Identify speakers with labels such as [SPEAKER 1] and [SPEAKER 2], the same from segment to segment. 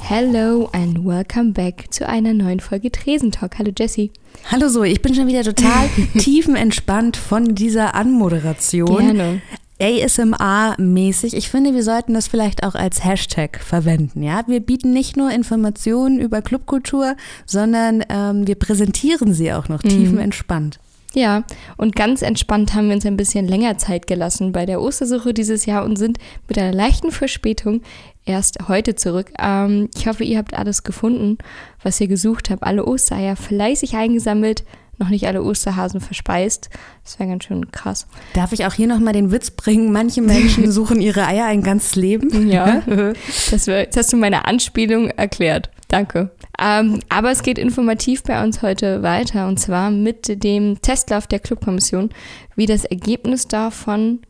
[SPEAKER 1] Hello and welcome back zu einer neuen Folge Tresentalk. Hallo Jessie.
[SPEAKER 2] Hallo Zoe, ich bin schon wieder total tiefenentspannt von dieser Anmoderation.
[SPEAKER 1] Gerne.
[SPEAKER 2] ASMR-mäßig. Ich finde, wir sollten das vielleicht auch als Hashtag verwenden. Ja, wir bieten nicht nur Informationen über Clubkultur, sondern ähm, wir präsentieren sie auch noch mhm. tiefenentspannt.
[SPEAKER 1] Ja, und ganz entspannt haben wir uns ein bisschen länger Zeit gelassen bei der Ostersuche dieses Jahr und sind mit einer leichten Verspätung erst heute zurück. Ähm, ich hoffe, ihr habt alles gefunden, was ihr gesucht habt. Alle Ostereier fleißig eingesammelt, noch nicht alle Osterhasen verspeist. Das wäre ganz schön krass.
[SPEAKER 2] Darf ich auch hier nochmal den Witz bringen? Manche Menschen suchen ihre Eier ein ganzes Leben.
[SPEAKER 1] Ja, das, wär, jetzt hast du meine Anspielung erklärt. Danke. Ähm, aber es geht informativ bei uns heute weiter und zwar mit dem Testlauf der Clubkommission, wie das Ergebnis davon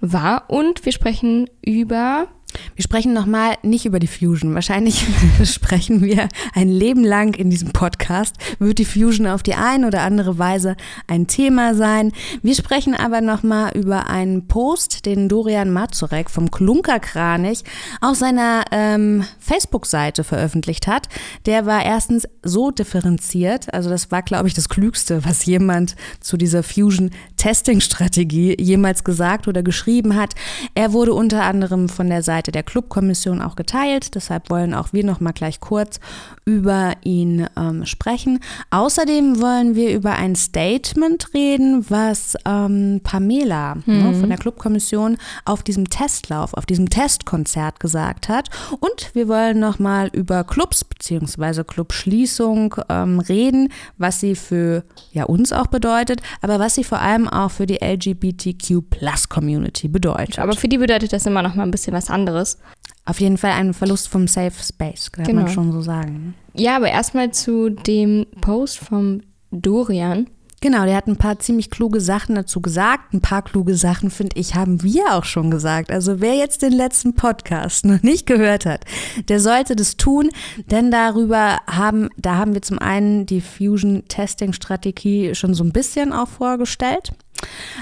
[SPEAKER 1] war. Und wir sprechen über
[SPEAKER 2] wir sprechen nochmal nicht über die Fusion. Wahrscheinlich sprechen wir ein Leben lang in diesem Podcast. Wird die Fusion auf die eine oder andere Weise ein Thema sein. Wir sprechen aber nochmal über einen Post, den Dorian Mazurek vom Klunkerkranich auf seiner ähm, Facebook-Seite veröffentlicht hat. Der war erstens so differenziert. Also das war, glaube ich, das Klügste, was jemand zu dieser Fusion-Testing-Strategie jemals gesagt oder geschrieben hat. Er wurde unter anderem von der Seite Seite der Clubkommission auch geteilt. Deshalb wollen auch wir noch mal gleich kurz über ihn ähm, sprechen. Außerdem wollen wir über ein Statement reden, was ähm, Pamela ne, mhm. ne, von der Clubkommission auf diesem Testlauf, auf diesem Testkonzert gesagt hat. Und wir wollen noch mal über Clubs bzw. Clubschließung ähm, reden, was sie für ja, uns auch bedeutet, aber was sie vor allem auch für die LGBTQ-Plus-Community bedeutet.
[SPEAKER 1] Aber für die bedeutet das immer noch mal ein bisschen was anderes anderes.
[SPEAKER 2] Auf jeden Fall ein Verlust vom Safe Space, kann genau. man schon so sagen.
[SPEAKER 1] Ja, aber erstmal zu dem Post vom Dorian.
[SPEAKER 2] Genau, der hat ein paar ziemlich kluge Sachen dazu gesagt. Ein paar kluge Sachen, finde ich, haben wir auch schon gesagt. Also wer jetzt den letzten Podcast noch nicht gehört hat, der sollte das tun, denn darüber haben, da haben wir zum einen die Fusion-Testing-Strategie schon so ein bisschen auch vorgestellt.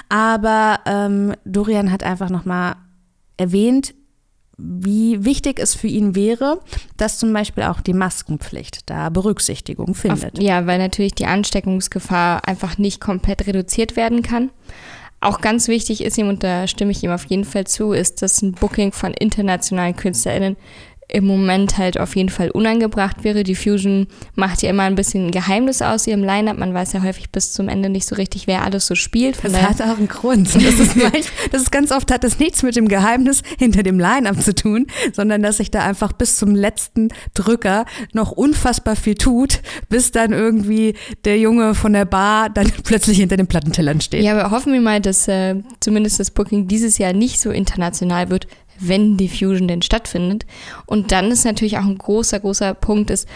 [SPEAKER 2] Aber ähm, Dorian hat einfach nochmal erwähnt, wie wichtig es für ihn wäre, dass zum Beispiel auch die Maskenpflicht da Berücksichtigung findet.
[SPEAKER 1] Auf, ja, weil natürlich die Ansteckungsgefahr einfach nicht komplett reduziert werden kann. Auch ganz wichtig ist ihm, und da stimme ich ihm auf jeden Fall zu, ist, dass ein Booking von internationalen KünstlerInnen im Moment halt auf jeden Fall unangebracht wäre. Die Fusion macht ja immer ein bisschen ein Geheimnis aus ihrem Line-Up. Man weiß ja häufig bis zum Ende nicht so richtig, wer alles so spielt.
[SPEAKER 2] Von das hat auch einen Grund. Das ist, das ist ganz oft hat das nichts mit dem Geheimnis hinter dem Line-Up zu tun, sondern dass sich da einfach bis zum letzten Drücker noch unfassbar viel tut, bis dann irgendwie der Junge von der Bar dann plötzlich hinter den Plattentellern steht.
[SPEAKER 1] Ja, aber hoffen wir mal, dass äh, zumindest das Booking dieses Jahr nicht so international wird, wenn die Fusion denn stattfindet. Und dann ist natürlich auch ein großer, großer Punkt ist,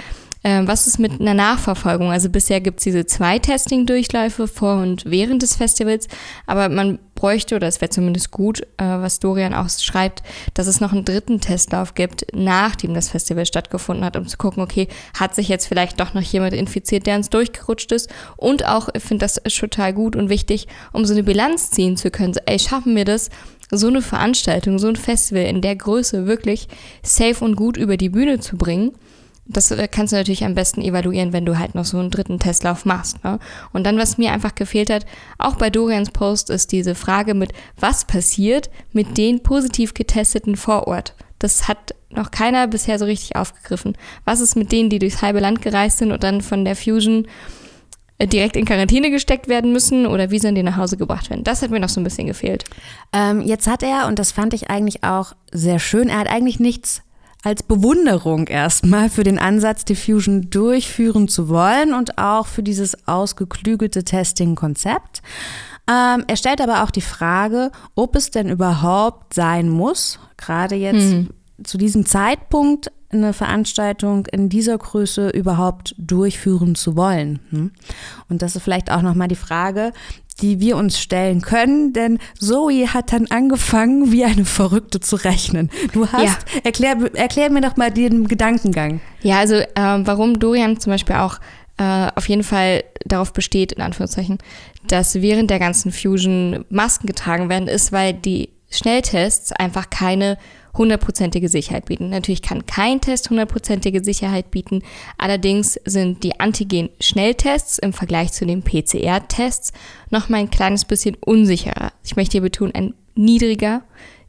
[SPEAKER 1] äh, was ist mit einer Nachverfolgung? Also bisher gibt es diese zwei Testing-Durchläufe vor und während des Festivals, aber man bräuchte, oder es wäre zumindest gut, äh, was Dorian auch schreibt, dass es noch einen dritten Testlauf gibt, nachdem das Festival stattgefunden hat, um zu gucken, okay, hat sich jetzt vielleicht doch noch jemand infiziert, der uns durchgerutscht ist? Und auch, ich finde das total gut und wichtig, um so eine Bilanz ziehen zu können. So, ey, schaffen wir das? So eine Veranstaltung, so ein Festival in der Größe wirklich safe und gut über die Bühne zu bringen. Das äh, kannst du natürlich am besten evaluieren, wenn du halt noch so einen dritten Testlauf machst. Ne? Und dann, was mir einfach gefehlt hat, auch bei Dorians Post, ist diese Frage mit, was passiert mit den positiv getesteten vor Ort? Das hat noch keiner bisher so richtig aufgegriffen. Was ist mit denen, die durchs halbe Land gereist sind und dann von der Fusion direkt in Quarantäne gesteckt werden müssen oder wie sollen die nach Hause gebracht werden? Das hat mir noch so ein bisschen gefehlt.
[SPEAKER 2] Ähm, jetzt hat er, und das fand ich eigentlich auch sehr schön, er hat eigentlich nichts als Bewunderung erstmal für den Ansatz, die Fusion durchführen zu wollen und auch für dieses ausgeklügelte Testing-Konzept. Ähm, er stellt aber auch die Frage, ob es denn überhaupt sein muss, gerade jetzt hm. zu diesem Zeitpunkt eine Veranstaltung in dieser Größe überhaupt durchführen zu wollen. Hm? Und das ist vielleicht auch nochmal die Frage, die wir uns stellen können, denn Zoe hat dann angefangen, wie eine Verrückte zu rechnen. Du hast, ja. erklär, erklär mir doch mal den Gedankengang.
[SPEAKER 1] Ja, also äh, warum Dorian zum Beispiel auch äh, auf jeden Fall darauf besteht, in Anführungszeichen, dass während der ganzen Fusion Masken getragen werden, ist, weil die Schnelltests einfach keine hundertprozentige Sicherheit bieten. Natürlich kann kein Test hundertprozentige Sicherheit bieten. Allerdings sind die Antigen-Schnelltests im Vergleich zu den PCR-Tests noch mal ein kleines bisschen unsicherer. Ich möchte hier betonen, ein niedriger,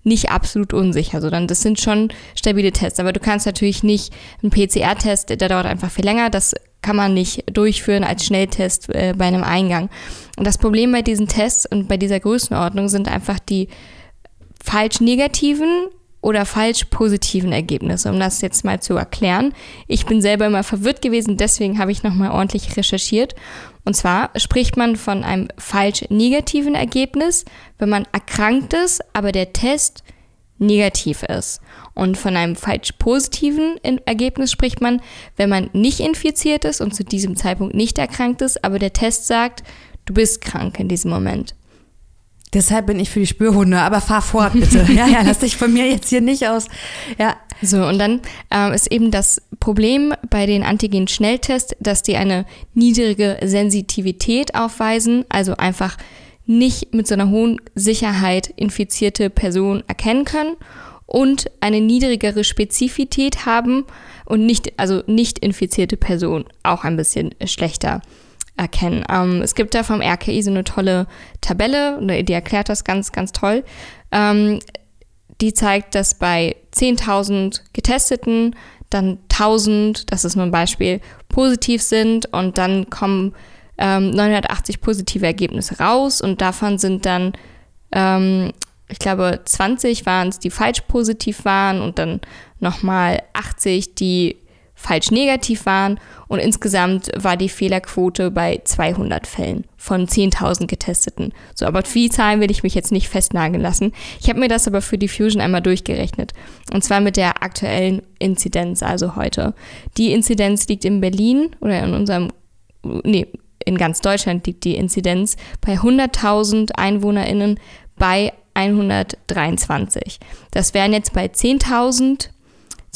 [SPEAKER 1] nicht absolut unsicher, sondern das sind schon stabile Tests. Aber du kannst natürlich nicht einen PCR-Test, der dauert einfach viel länger. Das kann man nicht durchführen als Schnelltest äh, bei einem Eingang. Und das Problem bei diesen Tests und bei dieser Größenordnung sind einfach die falsch negativen oder falsch positiven Ergebnisse, um das jetzt mal zu erklären. Ich bin selber immer verwirrt gewesen, deswegen habe ich nochmal ordentlich recherchiert. Und zwar spricht man von einem falsch negativen Ergebnis, wenn man erkrankt ist, aber der Test negativ ist. Und von einem falsch positiven Ergebnis spricht man, wenn man nicht infiziert ist und zu diesem Zeitpunkt nicht erkrankt ist, aber der Test sagt, du bist krank in diesem Moment.
[SPEAKER 2] Deshalb bin ich für die Spürhunde, aber fahr fort bitte. ja, ja, lass dich von mir jetzt hier nicht aus. Ja.
[SPEAKER 1] So, und dann äh, ist eben das Problem bei den Antigen-Schnelltests, dass die eine niedrige Sensitivität aufweisen, also einfach nicht mit so einer hohen Sicherheit infizierte Personen erkennen können und eine niedrigere Spezifität haben und nicht, also nicht infizierte Personen auch ein bisschen schlechter erkennen. Ähm, es gibt da vom RKI so eine tolle Tabelle, die erklärt das ganz, ganz toll. Ähm, die zeigt, dass bei 10.000 Getesteten dann 1.000, das ist nur ein Beispiel, positiv sind und dann kommen ähm, 980 positive Ergebnisse raus und davon sind dann, ähm, ich glaube, 20 waren es, die falsch positiv waren und dann nochmal 80, die falsch negativ waren und insgesamt war die Fehlerquote bei 200 Fällen von 10.000 getesteten. So, aber die Zahlen will ich mich jetzt nicht festnageln lassen. Ich habe mir das aber für die Fusion einmal durchgerechnet und zwar mit der aktuellen Inzidenz, also heute. Die Inzidenz liegt in Berlin oder in unserem, nee, in ganz Deutschland liegt die Inzidenz bei 100.000 EinwohnerInnen bei 123. Das wären jetzt bei 10.000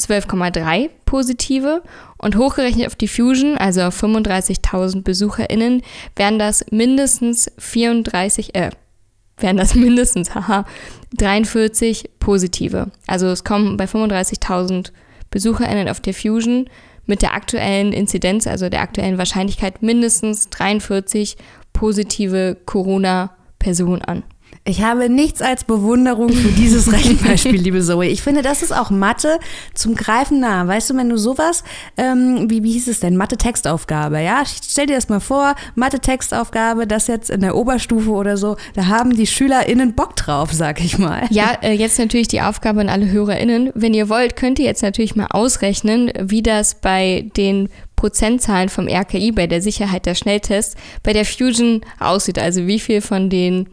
[SPEAKER 1] 12,3 positive und hochgerechnet auf die Fusion, also auf 35.000 BesucherInnen, wären das mindestens 34, äh, wären das mindestens, haha, 43 positive. Also es kommen bei 35.000 BesucherInnen auf der Fusion mit der aktuellen Inzidenz, also der aktuellen Wahrscheinlichkeit, mindestens 43 positive Corona-Personen an.
[SPEAKER 2] Ich habe nichts als Bewunderung für dieses Rechenbeispiel, liebe Zoe. Ich finde, das ist auch Mathe zum Greifen nah. Weißt du, wenn du sowas, ähm, wie, wie hieß es denn, Mathe-Textaufgabe, ja? Stell dir das mal vor, Mathe-Textaufgabe, das jetzt in der Oberstufe oder so, da haben die SchülerInnen Bock drauf, sag ich mal.
[SPEAKER 1] Ja, äh, jetzt natürlich die Aufgabe an alle HörerInnen. Wenn ihr wollt, könnt ihr jetzt natürlich mal ausrechnen, wie das bei den Prozentzahlen vom RKI bei der Sicherheit der Schnelltests bei der Fusion aussieht. Also wie viel von den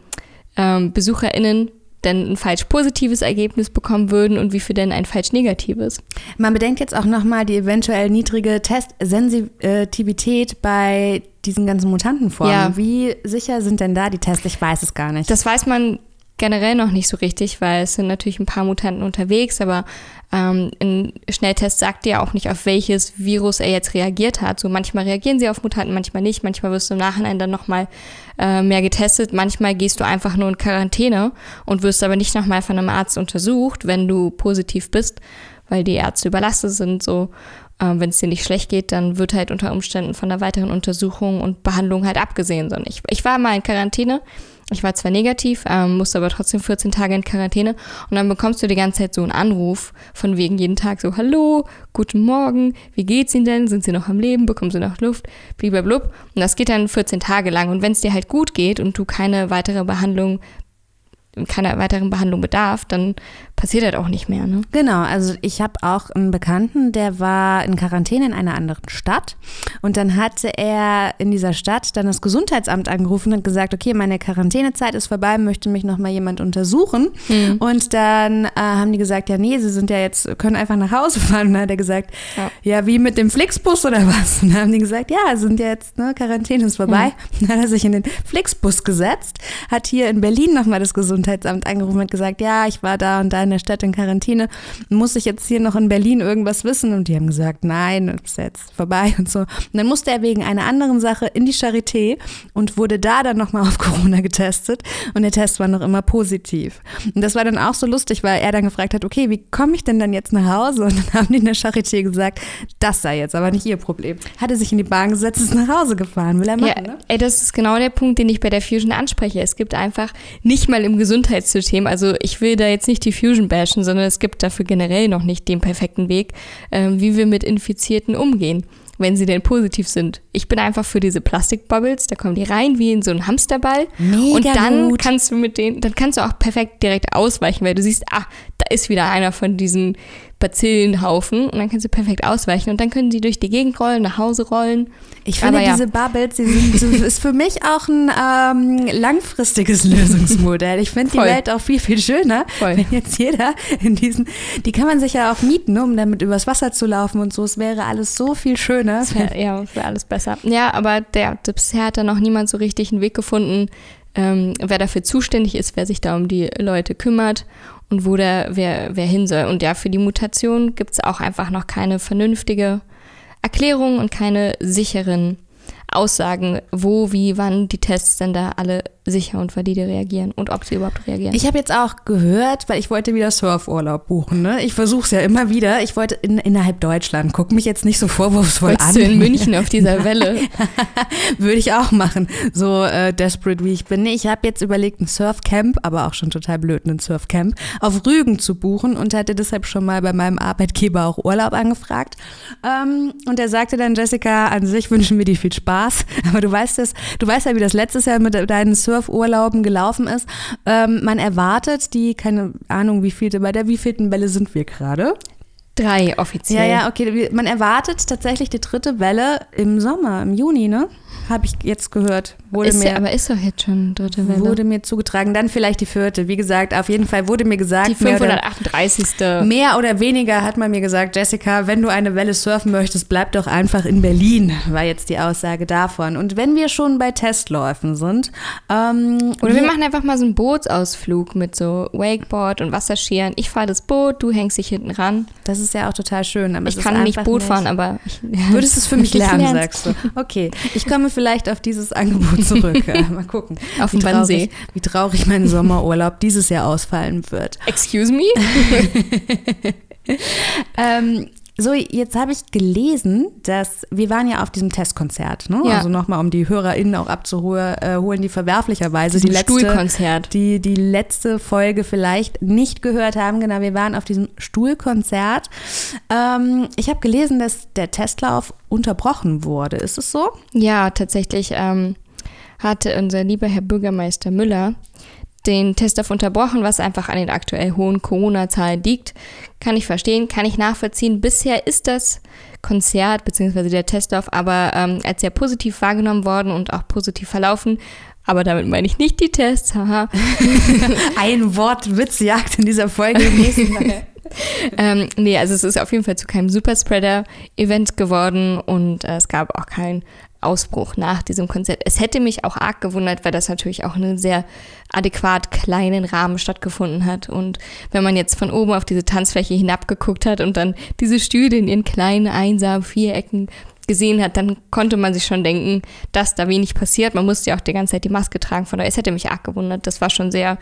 [SPEAKER 1] ähm, BesucherInnen denn ein falsch positives Ergebnis bekommen würden und wie viel denn ein falsch negatives.
[SPEAKER 2] Man bedenkt jetzt auch nochmal die eventuell niedrige Testsensitivität bei diesen ganzen Mutantenformen. Ja. Wie sicher sind denn da die Tests? Ich weiß es gar nicht.
[SPEAKER 1] Das weiß man generell noch nicht so richtig, weil es sind natürlich ein paar Mutanten unterwegs, aber ähm, ein Schnelltest sagt dir auch nicht, auf welches Virus er jetzt reagiert hat. So manchmal reagieren sie auf Mutanten, manchmal nicht. Manchmal wirst du im Nachhinein dann nochmal äh, mehr getestet. Manchmal gehst du einfach nur in Quarantäne und wirst aber nicht nochmal von einem Arzt untersucht, wenn du positiv bist, weil die Ärzte überlastet sind. So äh, wenn es dir nicht schlecht geht, dann wird halt unter Umständen von einer weiteren Untersuchung und Behandlung halt abgesehen. Ich war mal in Quarantäne ich war zwar negativ, ähm, musste aber trotzdem 14 Tage in Quarantäne und dann bekommst du die ganze Zeit so einen Anruf von wegen jeden Tag so, hallo, guten Morgen, wie geht's Ihnen denn? Sind Sie noch am Leben? Bekommen Sie noch Luft? Blablabla. Und das geht dann 14 Tage lang und wenn es dir halt gut geht und du keine weitere Behandlung keiner weiteren Behandlung bedarf, dann passiert das auch nicht mehr. Ne?
[SPEAKER 2] Genau, also ich habe auch einen Bekannten, der war in Quarantäne in einer anderen Stadt und dann hatte er in dieser Stadt dann das Gesundheitsamt angerufen und gesagt, okay, meine Quarantänezeit ist vorbei, möchte mich noch mal jemand untersuchen mhm. und dann äh, haben die gesagt, ja nee, sie sind ja jetzt, können einfach nach Hause fahren und dann hat er gesagt, ja, ja wie mit dem Flixbus oder was? Und dann haben die gesagt, ja, sind ja jetzt, ne, Quarantäne ist vorbei. Mhm. Dann hat er sich in den Flixbus gesetzt, hat hier in Berlin noch mal das Gesundheitsamt Gesundheitsamt angerufen und gesagt, ja, ich war da und da in der Stadt in Quarantäne. Muss ich jetzt hier noch in Berlin irgendwas wissen? Und die haben gesagt, nein, ist jetzt vorbei und so. Und dann musste er wegen einer anderen Sache in die Charité und wurde da dann nochmal auf Corona getestet. Und der Test war noch immer positiv. Und das war dann auch so lustig, weil er dann gefragt hat, okay, wie komme ich denn dann jetzt nach Hause? Und dann haben die in der Charité gesagt, das sei jetzt aber nicht ihr Problem. Hat er sich in die Bahn gesetzt, ist nach Hause gefahren. Will er machen,
[SPEAKER 1] ja,
[SPEAKER 2] ne?
[SPEAKER 1] ey, das ist genau der Punkt, den ich bei der Fusion anspreche. Es gibt einfach nicht mal im Gesundheitssystem, also ich will da jetzt nicht die Fusion bashen, sondern es gibt dafür generell noch nicht den perfekten Weg, ähm, wie wir mit Infizierten umgehen wenn sie denn positiv sind. Ich bin einfach für diese Plastikbubbles, da kommen die rein wie in so einen Hamsterball
[SPEAKER 2] Mega
[SPEAKER 1] und dann
[SPEAKER 2] gut.
[SPEAKER 1] kannst du mit denen, dann kannst du auch perfekt direkt ausweichen, weil du siehst, ah, da ist wieder einer von diesen Bazillenhaufen und dann kannst du perfekt ausweichen und dann können sie durch die Gegend rollen, nach Hause rollen.
[SPEAKER 2] Ich finde
[SPEAKER 1] ja.
[SPEAKER 2] diese Bubbles, die sind, das ist für mich auch ein ähm, langfristiges Lösungsmodell. Ich finde die. Welt auch viel, viel schöner,
[SPEAKER 1] Voll.
[SPEAKER 2] wenn jetzt jeder in diesen, die kann man sich ja auch mieten, um damit übers Wasser zu laufen und so. Es wäre alles so viel schöner.
[SPEAKER 1] Das wär, ja, wäre alles besser. Ja, aber der, bisher hat da noch niemand so richtig einen Weg gefunden, ähm, wer dafür zuständig ist, wer sich da um die Leute kümmert und wo der, wer, wer hin soll. Und ja, für die Mutation gibt es auch einfach noch keine vernünftige Erklärung und keine sicheren Aussagen, wo, wie, wann die Tests denn da alle sicher und valide reagieren und ob sie überhaupt reagieren.
[SPEAKER 2] Ich habe jetzt auch gehört, weil ich wollte wieder Surfurlaub buchen. Ne? Ich versuche es ja immer wieder. Ich wollte in, innerhalb Deutschland. Guck mich jetzt nicht so vorwurfsvoll
[SPEAKER 1] Wolltest
[SPEAKER 2] an.
[SPEAKER 1] du in München auf dieser Welle?
[SPEAKER 2] Würde ich auch machen, so äh, desperate wie ich bin. Ich habe jetzt überlegt, ein Surfcamp, aber auch schon total blöd, ein Surfcamp, auf Rügen zu buchen und hatte deshalb schon mal bei meinem Arbeitgeber auch Urlaub angefragt. Ähm, und er sagte dann, Jessica, an sich wünschen wir dir viel Spaß, aber du weißt es, du weißt ja, wie das letztes Jahr mit deinen Surfurlauben gelaufen ist. Ähm, man erwartet die, keine Ahnung, wie vielte, bei der wievielten Welle sind wir gerade?
[SPEAKER 1] Drei offiziell.
[SPEAKER 2] Ja, ja, okay. Man erwartet tatsächlich die dritte Welle im Sommer, im Juni, ne? Habe ich jetzt gehört. Wurde
[SPEAKER 1] Ist
[SPEAKER 2] mir,
[SPEAKER 1] ja, aber ist doch jetzt schon dritte Welle.
[SPEAKER 2] wurde mir zugetragen. Dann vielleicht die vierte. Wie gesagt, auf jeden Fall wurde mir gesagt,
[SPEAKER 1] die
[SPEAKER 2] mehr, oder,
[SPEAKER 1] 538.
[SPEAKER 2] mehr oder weniger hat man mir gesagt, Jessica, wenn du eine Welle surfen möchtest, bleib doch einfach in Berlin, war jetzt die Aussage davon. Und wenn wir schon bei Testläufen sind, ähm,
[SPEAKER 1] Oder wir machen einfach mal so einen Bootsausflug mit so Wakeboard und Wasserskiern. Ich fahre das Boot, du hängst dich hinten ran.
[SPEAKER 2] das ist ja auch total schön. Aber
[SPEAKER 1] Ich
[SPEAKER 2] ist
[SPEAKER 1] kann nicht Boot fahren, aber
[SPEAKER 2] Würdest du es für mich
[SPEAKER 1] Ich
[SPEAKER 2] lernen,
[SPEAKER 1] lern's.
[SPEAKER 2] sagst du. Okay, ich komme vielleicht auf dieses Angebot zurück. Mal gucken,
[SPEAKER 1] Auf
[SPEAKER 2] wie,
[SPEAKER 1] dem Wannsee.
[SPEAKER 2] traurig, wie traurig mein Sommerurlaub dieses Jahr ausfallen wird.
[SPEAKER 1] Excuse me?
[SPEAKER 2] Ähm, so, jetzt habe ich gelesen, dass wir waren ja auf diesem Testkonzert, ne?
[SPEAKER 1] Ja.
[SPEAKER 2] Also nochmal, um die HörerInnen auch abzuholen, äh, holen, die verwerflicherweise die letzte, die, die letzte Folge vielleicht nicht gehört haben. Genau, wir waren auf diesem Stuhlkonzert. Ähm, ich habe gelesen, dass der Testlauf unterbrochen wurde. Ist es so?
[SPEAKER 1] Ja, tatsächlich ähm, hatte unser lieber Herr Bürgermeister Müller den Testlauf unterbrochen, was einfach an den aktuell hohen Corona-Zahlen liegt. Kann ich verstehen, kann ich nachvollziehen. Bisher ist das Konzert bzw. der Testlauf aber ähm, als sehr positiv wahrgenommen worden und auch positiv verlaufen. Aber damit meine ich nicht die Tests, haha.
[SPEAKER 2] Ein Wort Witzjagd in dieser Folge.
[SPEAKER 1] Ähm, nee, also es ist auf jeden Fall zu keinem Superspreader-Event geworden und äh, es gab auch keinen Ausbruch nach diesem Konzert. Es hätte mich auch arg gewundert, weil das natürlich auch in einem sehr adäquat kleinen Rahmen stattgefunden hat. Und wenn man jetzt von oben auf diese Tanzfläche hinabgeguckt hat und dann diese Stühle in ihren kleinen, einsamen Vierecken gesehen hat, dann konnte man sich schon denken, dass da wenig passiert. Man musste ja auch die ganze Zeit die Maske tragen. Von daher, es hätte mich arg gewundert. Das war schon sehr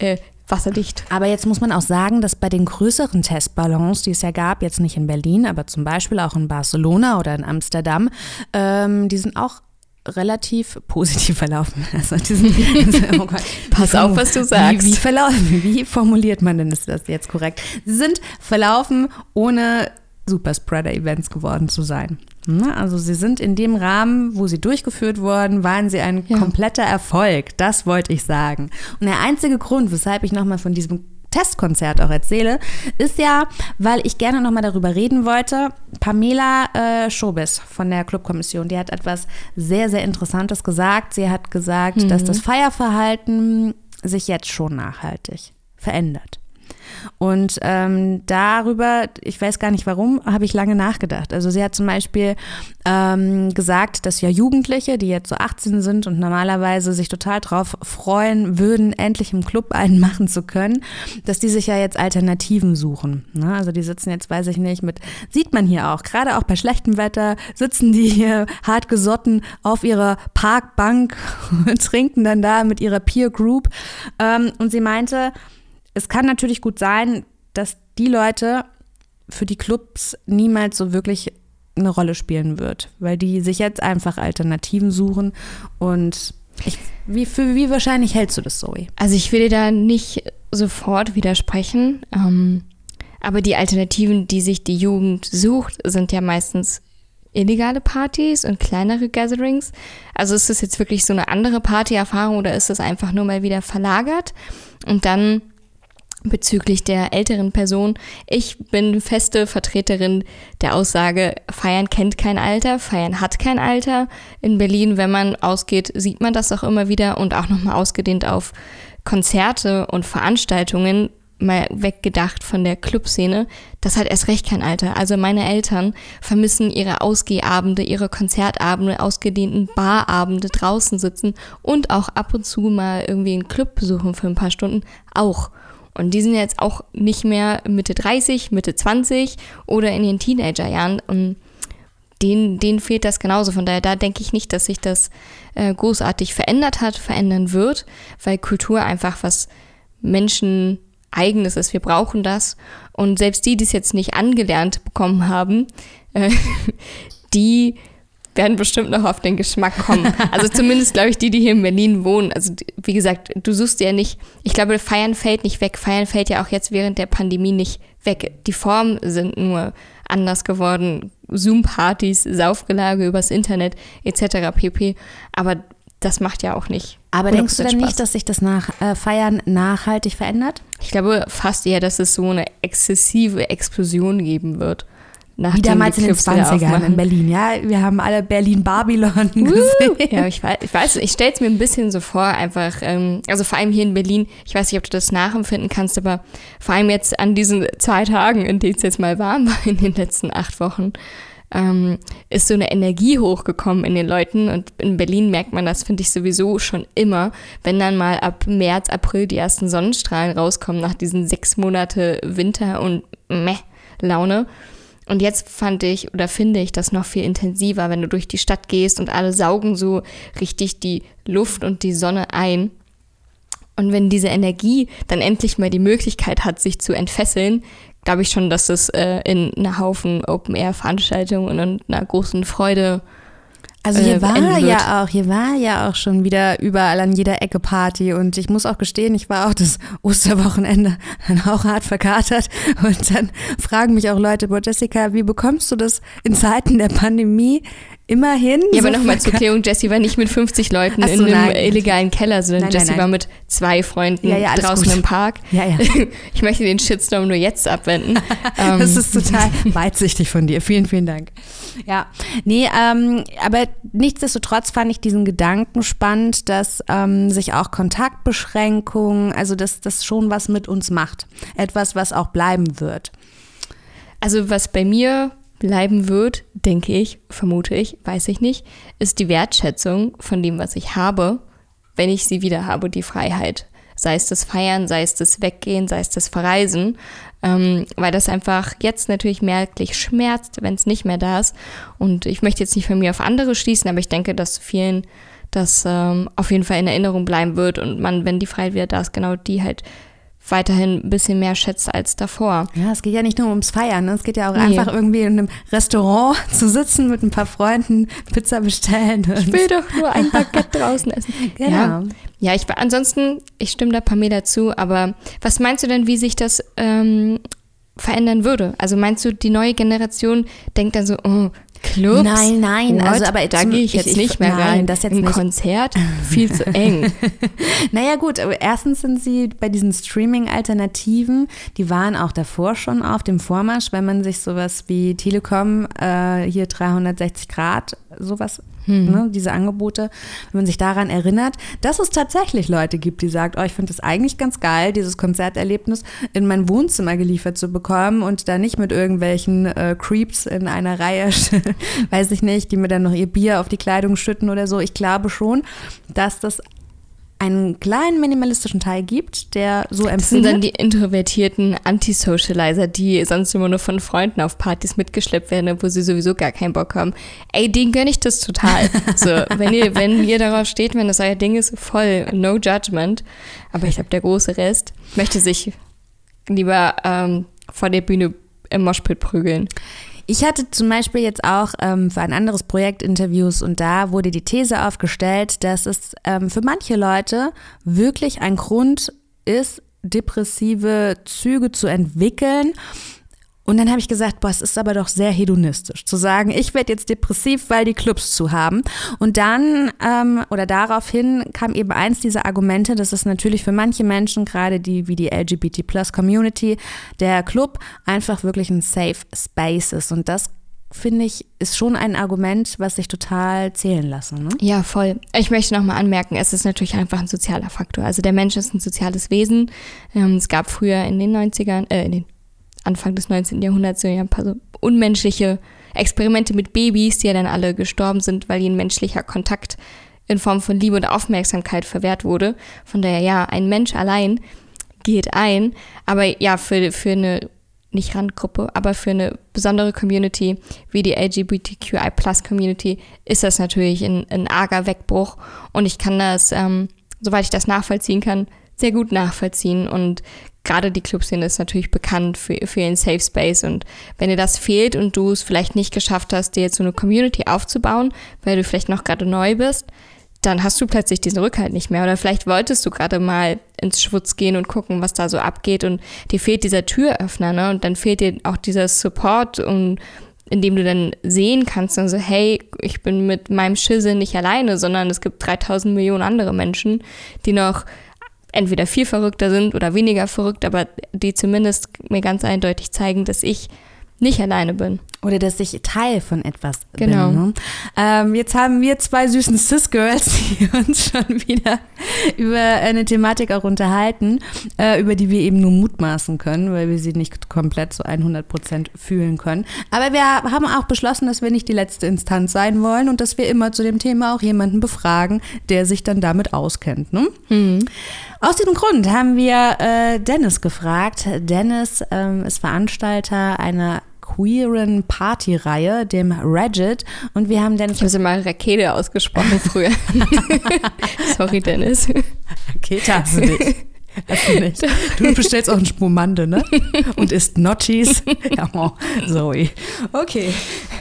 [SPEAKER 1] äh, wasserdicht.
[SPEAKER 2] Aber jetzt muss man auch sagen, dass bei den größeren Testballons, die es ja gab, jetzt nicht in Berlin, aber zum Beispiel auch in Barcelona oder in Amsterdam, ähm, die sind auch relativ positiv verlaufen. Also die sind, oh Gott.
[SPEAKER 1] Pass auf, was du sagst.
[SPEAKER 2] Wie, wie, verlaufen, wie formuliert man denn ist das jetzt korrekt? Sie sind verlaufen, ohne Superspreader-Events geworden zu sein. Ne? Also sie sind in dem Rahmen, wo sie durchgeführt wurden, waren sie ein
[SPEAKER 1] Ja.
[SPEAKER 2] kompletter Erfolg. Das wollte ich sagen. Und der einzige Grund, weshalb ich nochmal von diesem Testkonzert auch erzähle, ist ja, weil ich gerne nochmal darüber reden wollte. Pamela äh, Schobes von der Clubkommission, die hat etwas sehr, sehr Interessantes gesagt. Sie hat gesagt, dass das Feierverhalten sich jetzt schon nachhaltig verändert. Und ähm, darüber, ich weiß gar nicht warum, habe ich lange nachgedacht. Also sie hat zum Beispiel ähm, gesagt, dass ja Jugendliche, die jetzt so 18 sind und normalerweise sich total drauf freuen würden, endlich im Club einen machen zu können, dass die sich ja jetzt Alternativen suchen. Ne? Also die sitzen jetzt, weiß ich nicht, mit, sieht man hier auch, gerade auch bei schlechtem Wetter, sitzen die hier hart gesotten auf ihrer Parkbank und trinken dann da mit ihrer Peer Group. Ähm, und sie meinte, es kann natürlich gut sein, dass die Leute für die Clubs niemals so wirklich eine Rolle spielen wird, weil die sich jetzt einfach Alternativen suchen und ich, wie, für wie wahrscheinlich hältst du das, Zoe?
[SPEAKER 1] Also ich will dir da nicht sofort widersprechen, ähm, aber die Alternativen, die sich die Jugend sucht, sind ja meistens illegale Partys und kleinere Gatherings. Also ist das jetzt wirklich so eine andere Partyerfahrung oder ist das einfach nur mal wieder verlagert? Und dann bezüglich der älteren Person. Ich bin feste Vertreterin der Aussage, Feiern kennt kein Alter, Feiern hat kein Alter. In Berlin, wenn man ausgeht, sieht man das auch immer wieder und auch nochmal ausgedehnt auf Konzerte und Veranstaltungen, mal weggedacht von der Clubszene, das hat erst recht kein Alter. Also meine Eltern vermissen ihre Ausgehabende, ihre Konzertabende, ausgedehnten Barabende draußen sitzen und auch ab und zu mal irgendwie einen Club besuchen für ein paar Stunden auch. Und die sind jetzt auch nicht mehr Mitte 30, Mitte 20 oder in den Teenagerjahren. Und denen, denen fehlt das genauso. Von daher, da denke ich nicht, dass sich das äh, großartig verändert hat, verändern wird, weil Kultur einfach was Menschen eigenes ist. Wir brauchen das. Und selbst die, die es jetzt nicht angelernt bekommen haben, äh, die werden bestimmt noch auf den Geschmack kommen. Also zumindest, glaube ich, die, die hier in Berlin wohnen. Also wie gesagt, du suchst ja nicht, ich glaube, Feiern fällt nicht weg. Feiern fällt ja auch jetzt während der Pandemie nicht weg. Die Formen sind nur anders geworden. Zoom-Partys, Saufgelage übers Internet etc. pp. Aber das macht ja auch nicht.
[SPEAKER 2] Aber denkst du denn Spaß. nicht, dass sich das nach, äh, Feiern nachhaltig verändert?
[SPEAKER 1] Ich glaube fast eher, dass es so eine exzessive Explosion geben wird.
[SPEAKER 2] Wie damals in den 20ern in Berlin, ja. Wir haben alle Berlin-Babylon gesehen.
[SPEAKER 1] Ja, ich weiß, ich, weiß, ich stelle es mir ein bisschen so vor, einfach, ähm, also vor allem hier in Berlin, ich weiß nicht, ob du das nachempfinden kannst, aber vor allem jetzt an diesen zwei Tagen, in denen es jetzt mal warm war in den letzten acht Wochen, ähm, ist so eine Energie hochgekommen in den Leuten. Und in Berlin merkt man das, finde ich sowieso schon immer, wenn dann mal ab März, April die ersten Sonnenstrahlen rauskommen nach diesen sechs Monate Winter und meh Laune und jetzt fand ich oder finde ich das noch viel intensiver, wenn du durch die Stadt gehst und alle saugen so richtig die Luft und die Sonne ein. Und wenn diese Energie dann endlich mal die Möglichkeit hat, sich zu entfesseln, glaube ich schon, dass das äh, in einer Haufen Open-Air-Veranstaltungen und einer großen Freude
[SPEAKER 2] also hier äh, war ja auch, hier war ja auch schon wieder überall an jeder Ecke Party. Und ich muss auch gestehen, ich war auch das Osterwochenende dann auch hart verkatert. Und dann fragen mich auch Leute, boah Jessica, wie bekommst du das in Zeiten der Pandemie immerhin?
[SPEAKER 1] Ja, so aber nochmal zur Klärung, Jessie war nicht mit 50 Leuten so, in einem nein. illegalen Keller, sondern nein, Jessie nein, war mit zwei Freunden ja, ja, draußen gut. im Park. Ja, ja. Ich möchte den Shitstorm nur jetzt abwenden.
[SPEAKER 2] das ist total weitsichtig von dir. Vielen, vielen Dank. Ja, nee, ähm, aber nichtsdestotrotz fand ich diesen Gedanken spannend, dass ähm, sich auch Kontaktbeschränkungen, also dass das schon was mit uns macht. Etwas, was auch bleiben wird.
[SPEAKER 1] Also was bei mir bleiben wird, denke ich, vermute ich, weiß ich nicht, ist die Wertschätzung von dem, was ich habe, wenn ich sie wieder habe, die Freiheit sei es das Feiern, sei es das Weggehen, sei es das Verreisen, ähm, weil das einfach jetzt natürlich merklich schmerzt, wenn es nicht mehr da ist. Und ich möchte jetzt nicht von mir auf andere schließen, aber ich denke, dass vielen das ähm, auf jeden Fall in Erinnerung bleiben wird und man, wenn die Freiheit wieder da ist, genau die halt weiterhin ein bisschen mehr schätze als davor.
[SPEAKER 2] Ja, es geht ja nicht nur ums Feiern, ne? es geht ja auch nee. einfach irgendwie in einem Restaurant zu sitzen mit ein paar Freunden, Pizza bestellen.
[SPEAKER 1] Ich will doch nur ein Baguette draußen essen. Genau. Ja, ja ich, ansonsten, ich stimme da Pamela zu, aber was meinst du denn, wie sich das ähm, verändern würde? Also meinst du, die neue Generation denkt dann so, oh, Clubs?
[SPEAKER 2] Nein, nein,
[SPEAKER 1] What? also aber da gehe ich jetzt ich, nicht mehr nein, rein. Das jetzt Ein nicht. Konzert viel zu eng.
[SPEAKER 2] naja gut, aber erstens sind sie bei diesen Streaming-Alternativen, die waren auch davor schon auf dem Vormarsch, wenn man sich sowas wie Telekom äh, hier 360 Grad sowas hm. ne, diese Angebote, wenn man sich daran erinnert, dass es tatsächlich Leute gibt, die sagen, oh, ich finde es eigentlich ganz geil, dieses Konzerterlebnis in mein Wohnzimmer geliefert zu bekommen und da nicht mit irgendwelchen äh, Creeps in einer Reihe, weiß ich nicht, die mir dann noch ihr Bier auf die Kleidung schütten oder so. Ich glaube schon, dass das einen kleinen minimalistischen Teil gibt, der so empfindet. Das
[SPEAKER 1] sind dann die introvertierten Antisocializer, die sonst immer nur von Freunden auf Partys mitgeschleppt werden, wo sie sowieso gar keinen Bock haben. Ey, den gönne ich das total. so, wenn ihr, wenn ihr darauf steht, wenn das euer Ding ist, voll, no judgment. Aber ich glaube, der große Rest möchte sich lieber ähm, vor der Bühne im Moshpit prügeln.
[SPEAKER 2] Ich hatte zum Beispiel jetzt auch ähm, für ein anderes Projekt Interviews und da wurde die These aufgestellt, dass es ähm, für manche Leute wirklich ein Grund ist, depressive Züge zu entwickeln und dann habe ich gesagt, boah, es ist aber doch sehr hedonistisch, zu sagen, ich werde jetzt depressiv, weil die Clubs zu haben. Und dann ähm, oder daraufhin kam eben eins dieser Argumente, dass es natürlich für manche Menschen, gerade die wie die LGBT Plus Community, der Club einfach wirklich ein Safe Space ist. Und das finde ich, ist schon ein Argument, was sich total zählen lassen. Ne?
[SPEAKER 1] Ja, voll. Ich möchte nochmal anmerken, es ist natürlich einfach ein sozialer Faktor. Also der Mensch ist ein soziales Wesen. Ähm, es gab früher in den 90ern, äh, in den Anfang des 19. Jahrhunderts so ein paar so unmenschliche Experimente mit Babys, die ja dann alle gestorben sind, weil ihnen menschlicher Kontakt in Form von Liebe und Aufmerksamkeit verwehrt wurde. Von daher, ja, ein Mensch allein geht ein. Aber ja, für, für eine, nicht Randgruppe, aber für eine besondere Community wie die LGBTQI Plus Community ist das natürlich ein, ein arger Wegbruch. Und ich kann das, ähm, soweit ich das nachvollziehen kann, sehr gut nachvollziehen. Und gerade die Clubszene ist natürlich bekannt für, für ihren Safe Space und wenn dir das fehlt und du es vielleicht nicht geschafft hast, dir jetzt so eine Community aufzubauen, weil du vielleicht noch gerade neu bist, dann hast du plötzlich diesen Rückhalt nicht mehr. Oder vielleicht wolltest du gerade mal ins Schwutz gehen und gucken, was da so abgeht und dir fehlt dieser Türöffner, ne? Und dann fehlt dir auch dieser Support und in dem du dann sehen kannst, dann so, hey, ich bin mit meinem Schissel nicht alleine, sondern es gibt 3000 Millionen andere Menschen, die noch entweder viel verrückter sind oder weniger verrückt, aber die zumindest mir ganz eindeutig zeigen, dass ich nicht alleine bin.
[SPEAKER 2] Oder dass ich Teil von etwas genau. bin. Ne? Ähm, jetzt haben wir zwei süßen Cis-Girls, die uns schon wieder über eine Thematik auch unterhalten, äh, über die wir eben nur mutmaßen können, weil wir sie nicht komplett zu 100 Prozent fühlen können. Aber wir haben auch beschlossen, dass wir nicht die letzte Instanz sein wollen und dass wir immer zu dem Thema auch jemanden befragen, der sich dann damit auskennt. Ne? Mhm. Aus diesem Grund haben wir äh, Dennis gefragt. Dennis ähm, ist Veranstalter einer queeren Partyreihe, dem Regit. Und wir haben Dennis.
[SPEAKER 1] Ich habe sie mal Rakete ausgesprochen früher. Sorry, Dennis.
[SPEAKER 2] Rakete hast du. Hast du nicht. Du bestellst auch einen Spumande, ne? Und isst Notchis. Ja, oh, Zoe. Okay.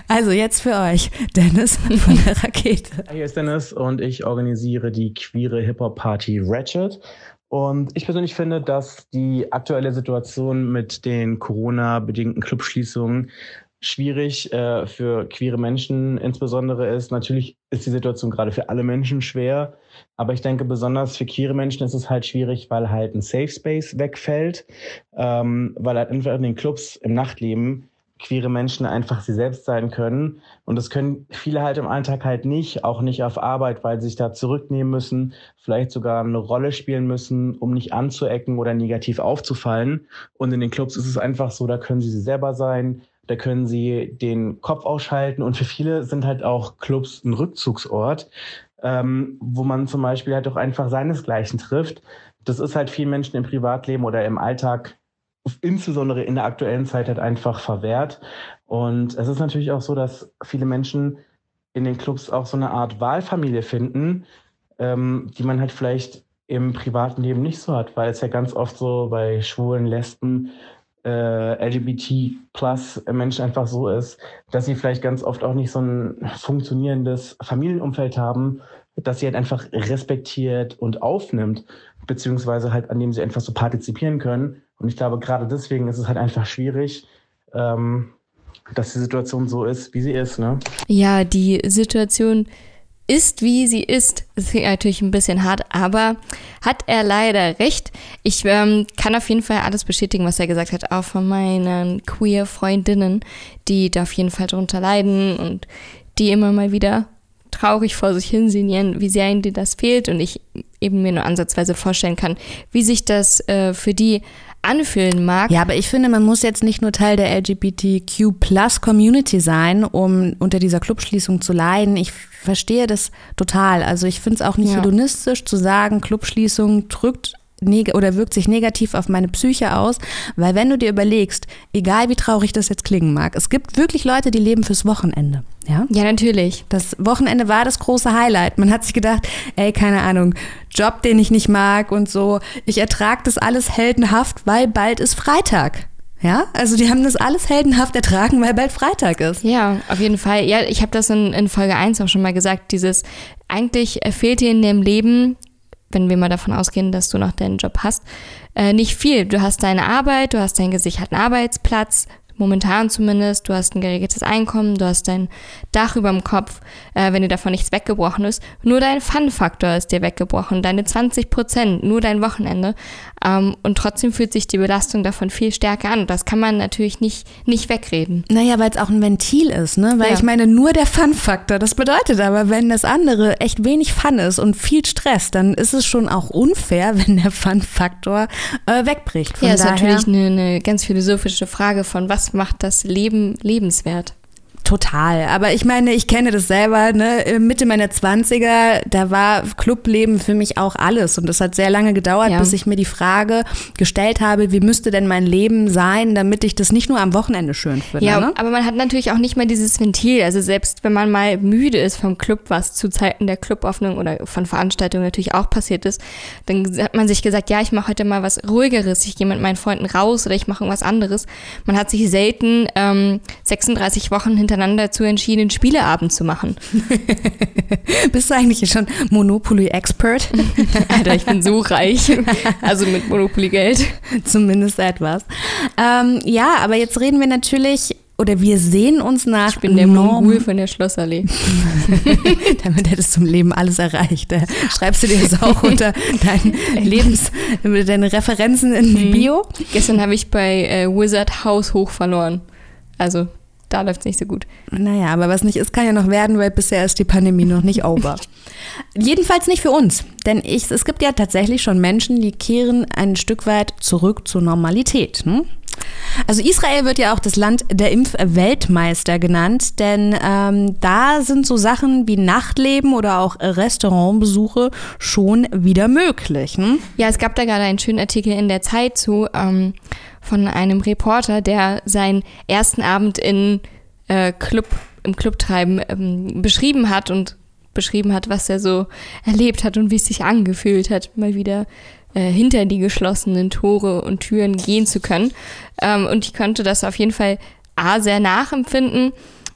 [SPEAKER 2] Also jetzt für euch, Dennis von der Rakete.
[SPEAKER 3] Hier ist Dennis und ich organisiere die queere Hip-Hop-Party Ratchet. Und ich persönlich finde, dass die aktuelle Situation mit den Corona-bedingten Clubschließungen schwierig äh, für queere Menschen insbesondere ist. Natürlich ist die Situation gerade für alle Menschen schwer, aber ich denke besonders für queere Menschen ist es halt schwierig, weil halt ein Safe Space wegfällt, ähm, weil halt einfach in den Clubs im Nachtleben queere Menschen einfach sie selbst sein können. Und das können viele halt im Alltag halt nicht, auch nicht auf Arbeit, weil sie sich da zurücknehmen müssen, vielleicht sogar eine Rolle spielen müssen, um nicht anzuecken oder negativ aufzufallen. Und in den Clubs ist es einfach so, da können sie sie selber sein, da können sie den Kopf ausschalten. Und für viele sind halt auch Clubs ein Rückzugsort, ähm, wo man zum Beispiel halt auch einfach seinesgleichen trifft. Das ist halt vielen Menschen im Privatleben oder im Alltag insbesondere in der aktuellen Zeit halt einfach verwehrt. Und es ist natürlich auch so, dass viele Menschen in den Clubs auch so eine Art Wahlfamilie finden, ähm, die man halt vielleicht im privaten Leben nicht so hat, weil es ja ganz oft so bei Schwulen, Lesben, äh, LGBT plus Menschen einfach so ist, dass sie vielleicht ganz oft auch nicht so ein funktionierendes Familienumfeld haben, dass sie halt einfach respektiert und aufnimmt, beziehungsweise halt an dem sie einfach so partizipieren können. Und ich glaube, gerade deswegen ist es halt einfach schwierig, ähm, dass die Situation so ist, wie sie ist. Ne?
[SPEAKER 1] Ja, die Situation ist, wie sie ist. Das ist natürlich ein bisschen hart, aber hat er leider recht. Ich ähm, kann auf jeden Fall alles bestätigen, was er gesagt hat, auch von meinen queer Freundinnen, die da auf jeden Fall drunter leiden und die immer mal wieder traurig vor sich hinsinnieren, wie sehr ihnen das fehlt und ich eben mir nur ansatzweise vorstellen kann, wie sich das äh, für die anfühlen mag.
[SPEAKER 2] Ja, aber ich finde, man muss jetzt nicht nur Teil der LGBTQ-Plus-Community sein, um unter dieser Clubschließung zu leiden. Ich verstehe das total. Also ich finde es auch nicht ja. hedonistisch zu sagen, Clubschließung drückt oder wirkt sich negativ auf meine Psyche aus, weil wenn du dir überlegst, egal wie traurig das jetzt klingen mag, es gibt wirklich Leute, die leben fürs Wochenende. Ja,
[SPEAKER 1] ja natürlich.
[SPEAKER 2] Das Wochenende war das große Highlight. Man hat sich gedacht, ey, keine Ahnung, Job, den ich nicht mag und so, ich ertrage das alles heldenhaft, weil bald ist Freitag. Ja, also die haben das alles heldenhaft ertragen, weil bald Freitag ist.
[SPEAKER 1] Ja, auf jeden Fall. Ja, ich habe das in, in Folge 1 auch schon mal gesagt, dieses, eigentlich fehlt dir in dem Leben wenn wir mal davon ausgehen, dass du noch deinen Job hast, äh, nicht viel. Du hast deine Arbeit, du hast deinen gesicherten Arbeitsplatz, momentan zumindest, du hast ein geregeltes Einkommen, du hast dein Dach über dem Kopf, äh, wenn dir davon nichts weggebrochen ist. Nur dein Fun-Faktor ist dir weggebrochen, deine 20 Prozent, nur dein Wochenende. Ähm, und trotzdem fühlt sich die Belastung davon viel stärker an. Das kann man natürlich nicht, nicht wegreden.
[SPEAKER 2] Naja, weil es auch ein Ventil ist, ne? Weil ja. ich meine, nur der Fun-Faktor. Das bedeutet aber, wenn das andere echt wenig Fun ist und viel Stress, dann ist es schon auch unfair, wenn der Fun-Faktor äh, wegbricht.
[SPEAKER 1] Von ja, ist natürlich eine, eine ganz philosophische Frage von, was macht das Leben lebenswert?
[SPEAKER 2] Total. Aber ich meine, ich kenne das selber, ne? Mitte meiner 20er, da war Clubleben für mich auch alles. Und das hat sehr lange gedauert, ja. bis ich mir die Frage gestellt habe, wie müsste denn mein Leben sein, damit ich das nicht nur am Wochenende schön finde.
[SPEAKER 1] Ja,
[SPEAKER 2] ne?
[SPEAKER 1] aber man hat natürlich auch nicht mehr dieses Ventil. Also selbst wenn man mal müde ist vom Club, was zu Zeiten der Cluböffnung oder von Veranstaltungen natürlich auch passiert ist, dann hat man sich gesagt, ja, ich mache heute mal was ruhigeres, ich gehe mit meinen Freunden raus oder ich mache irgendwas anderes. Man hat sich selten ähm, 36 Wochen hinter miteinander dazu entschieden, einen Spieleabend zu machen.
[SPEAKER 2] Bist du eigentlich schon Monopoly-Expert?
[SPEAKER 1] Alter, ich bin so reich. Also mit Monopoly-Geld.
[SPEAKER 2] Zumindest etwas. Ähm, ja, aber jetzt reden wir natürlich oder wir sehen uns nach.
[SPEAKER 1] Ich bin der Mongol von der Schlossallee.
[SPEAKER 2] Damit hättest du im Leben alles erreicht. Schreibst du dir das auch unter deinen Lebens, deine Referenzen in mhm. Bio?
[SPEAKER 1] Gestern habe ich bei äh, Wizard House hoch verloren. Also da läuft es nicht so gut.
[SPEAKER 2] Naja, aber was nicht ist, kann ja noch werden, weil bisher ist die Pandemie noch nicht over. Jedenfalls nicht für uns. Denn ich, es gibt ja tatsächlich schon Menschen, die kehren ein Stück weit zurück zur Normalität. Hm? Also Israel wird ja auch das Land der Impfweltmeister genannt, denn ähm, da sind so Sachen wie Nachtleben oder auch Restaurantbesuche schon wieder möglich. Hm?
[SPEAKER 1] Ja, es gab da gerade einen schönen Artikel in der Zeit zu. Ähm, von einem Reporter, der seinen ersten Abend in äh, Club, im Clubtreiben ähm, beschrieben hat und beschrieben hat, was er so erlebt hat und wie es sich angefühlt hat, mal wieder äh, hinter die geschlossenen Tore und Türen gehen zu können. Ähm, und ich konnte das auf jeden Fall A sehr nachempfinden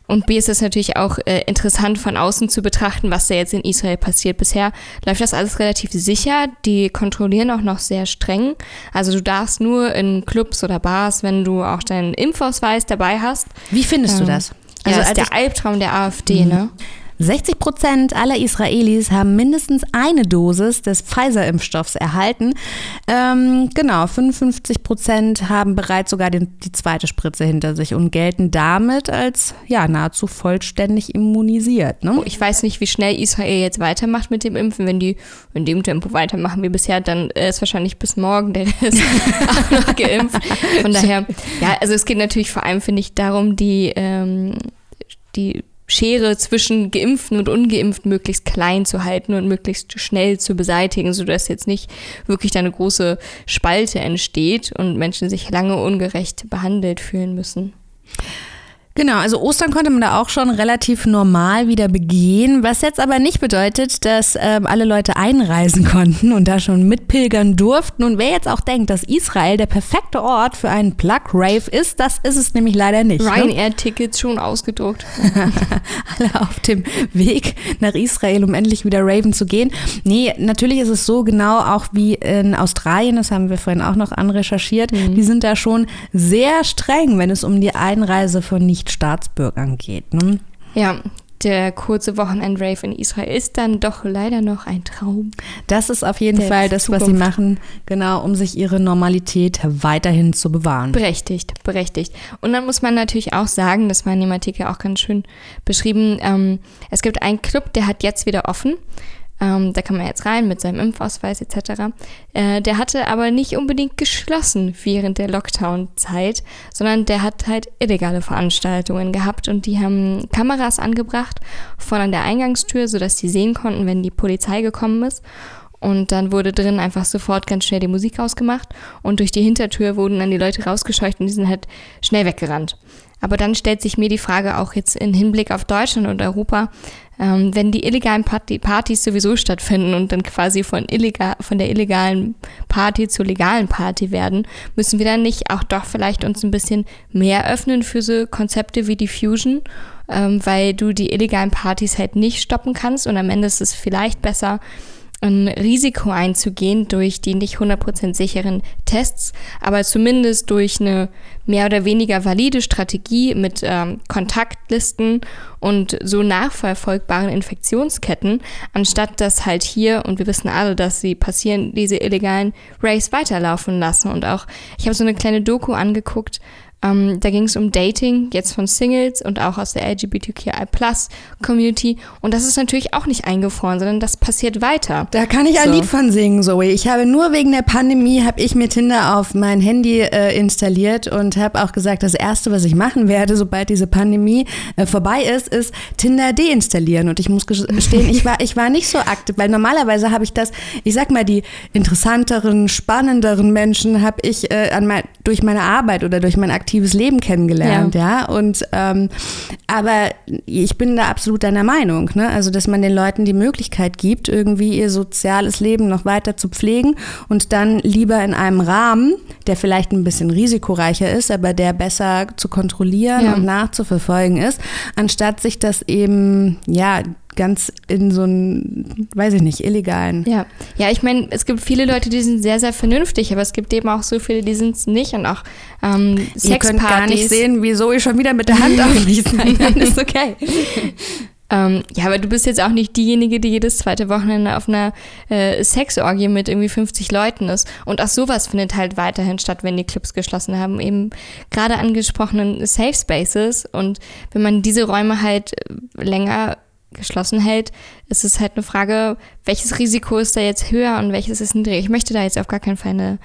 [SPEAKER 1] und B ist es natürlich auch äh, interessant von außen zu betrachten, was da jetzt in Israel passiert. Bisher läuft das alles relativ sicher. Die kontrollieren auch noch sehr streng. Also du darfst nur in Clubs oder Bars, wenn du auch deinen Impfausweis dabei hast.
[SPEAKER 2] Wie findest ähm, du das?
[SPEAKER 1] Also ja, das ist der Albtraum der AfD, mhm. ne?
[SPEAKER 2] 60 Prozent aller Israelis haben mindestens eine Dosis des Pfizer-Impfstoffs erhalten. Ähm, genau, 55 Prozent haben bereits sogar den, die zweite Spritze hinter sich und gelten damit als ja nahezu vollständig immunisiert. Ne?
[SPEAKER 1] Ich weiß nicht, wie schnell Israel jetzt weitermacht mit dem Impfen. Wenn die in dem Tempo weitermachen wie bisher, dann ist wahrscheinlich bis morgen der Rest auch noch geimpft. Von daher, ja, also es geht natürlich vor allem, finde ich, darum, die, ähm, die Schere zwischen Geimpften und Ungeimpften möglichst klein zu halten und möglichst schnell zu beseitigen, sodass jetzt nicht wirklich eine große Spalte entsteht und Menschen sich lange ungerecht behandelt fühlen müssen.
[SPEAKER 2] Genau, also Ostern konnte man da auch schon relativ normal wieder begehen, was jetzt aber nicht bedeutet, dass ähm, alle Leute einreisen konnten und da schon mitpilgern durften. Und wer jetzt auch denkt, dass Israel der perfekte Ort für einen Plug-Rave ist, das ist es nämlich leider nicht.
[SPEAKER 1] Ne? Ryanair-Tickets schon ausgedruckt.
[SPEAKER 2] alle auf dem Weg nach Israel, um endlich wieder raven zu gehen. Nee, natürlich ist es so genau auch wie in Australien, das haben wir vorhin auch noch anrecherchiert. Mhm. Die sind da schon sehr streng, wenn es um die Einreise von nicht Staatsbürgern geht. Ne?
[SPEAKER 1] Ja, der kurze Wochenend-Rave in Israel ist dann doch leider noch ein Traum.
[SPEAKER 2] Das ist auf jeden Fall das, Zukunft. was sie machen, genau, um sich ihre Normalität weiterhin zu bewahren.
[SPEAKER 1] Berechtigt, berechtigt. Und dann muss man natürlich auch sagen, das war in dem Artikel auch ganz schön beschrieben, ähm, es gibt einen Club, der hat jetzt wieder offen. Ähm, da kann man jetzt rein mit seinem Impfausweis etc. Äh, der hatte aber nicht unbedingt geschlossen während der Lockdown-Zeit, sondern der hat halt illegale Veranstaltungen gehabt und die haben Kameras angebracht von an der Eingangstür, sodass die sehen konnten, wenn die Polizei gekommen ist. Und dann wurde drin einfach sofort ganz schnell die Musik ausgemacht und durch die Hintertür wurden dann die Leute rausgescheucht und die sind halt schnell weggerannt. Aber dann stellt sich mir die Frage auch jetzt in Hinblick auf Deutschland und Europa, ähm, wenn die illegalen Party Partys sowieso stattfinden und dann quasi von, illegal, von der illegalen Party zur legalen Party werden, müssen wir dann nicht auch doch vielleicht uns ein bisschen mehr öffnen für so Konzepte wie die Fusion, ähm, weil du die illegalen Partys halt nicht stoppen kannst und am Ende ist es vielleicht besser, ein Risiko einzugehen durch die nicht 100% sicheren Tests, aber zumindest durch eine mehr oder weniger valide Strategie mit ähm, Kontaktlisten und so nachverfolgbaren Infektionsketten, anstatt dass halt hier, und wir wissen alle, dass sie passieren, diese illegalen Rays weiterlaufen lassen. Und auch, ich habe so eine kleine Doku angeguckt, ähm, da ging es um Dating, jetzt von Singles und auch aus der LGBTQI-Plus-Community. Und das ist natürlich auch nicht eingefroren, sondern das passiert weiter.
[SPEAKER 2] Da kann ich ein Lied von singen, Zoe. Ich habe nur wegen der Pandemie, habe ich mir Tinder auf mein Handy äh, installiert und habe auch gesagt, das Erste, was ich machen werde, sobald diese Pandemie äh, vorbei ist, ist Tinder deinstallieren. Und ich muss gestehen, ich war, ich war nicht so aktiv, weil normalerweise habe ich das, ich sag mal, die interessanteren, spannenderen Menschen habe ich äh, mein, durch meine Arbeit oder durch mein aktives aktives Leben kennengelernt, ja. ja? Und ähm, aber ich bin da absolut deiner Meinung, ne? Also dass man den Leuten die Möglichkeit gibt, irgendwie ihr soziales Leben noch weiter zu pflegen und dann lieber in einem Rahmen, der vielleicht ein bisschen risikoreicher ist, aber der besser zu kontrollieren ja. und nachzuverfolgen ist, anstatt sich das eben ja ganz in so einen, weiß ich nicht, illegalen.
[SPEAKER 1] Ja, ja, ich meine, es gibt viele Leute, die sind sehr, sehr vernünftig, aber es gibt eben auch so viele, die sind es nicht und auch ähm, Sexpartys. Ihr könnt gar
[SPEAKER 2] nicht sehen, wieso ich schon wieder mit der Hand aufschließen.
[SPEAKER 1] Nein, ist okay. Ähm, ja, aber du bist jetzt auch nicht diejenige, die jedes zweite Wochenende auf einer äh, Sexorgie mit irgendwie 50 Leuten ist. Und auch sowas findet halt weiterhin statt, wenn die Clubs geschlossen haben. Eben gerade angesprochenen Safe Spaces. Und wenn man diese Räume halt länger geschlossen hält, ist es halt eine Frage, welches Risiko ist da jetzt höher und welches ist niedriger. Ich möchte da jetzt auf gar keinen Fall eine,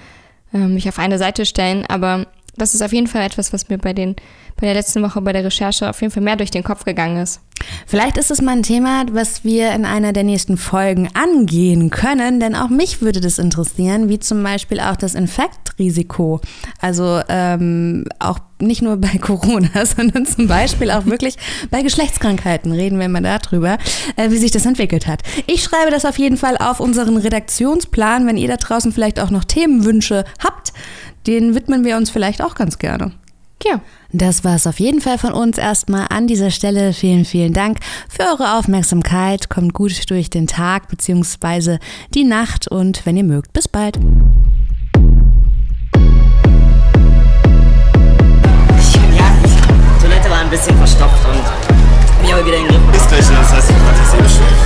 [SPEAKER 1] äh, mich auf eine Seite stellen, aber das ist auf jeden Fall etwas, was mir bei, den, bei der letzten Woche bei der Recherche auf jeden Fall mehr durch den Kopf gegangen ist.
[SPEAKER 2] Vielleicht ist es mal ein Thema, was wir in einer der nächsten Folgen angehen können, denn auch mich würde das interessieren, wie zum Beispiel auch das Infektrisiko. Also ähm, auch nicht nur bei Corona, sondern zum Beispiel auch wirklich bei Geschlechtskrankheiten. Reden wir mal darüber, äh, wie sich das entwickelt hat. Ich schreibe das auf jeden Fall auf unseren Redaktionsplan, wenn ihr da draußen vielleicht auch noch Themenwünsche habt den widmen wir uns vielleicht auch ganz gerne.
[SPEAKER 1] Ja.
[SPEAKER 2] Das war es auf jeden Fall von uns erstmal an dieser Stelle. Vielen, vielen Dank für eure Aufmerksamkeit. Kommt gut durch den Tag bzw. die Nacht und wenn ihr mögt, bis bald.
[SPEAKER 4] Ja, die Toilette war ein bisschen verstopft und mich aber wieder in den Griff.
[SPEAKER 5] Ist gleich, das heißt, ich hatte es eh.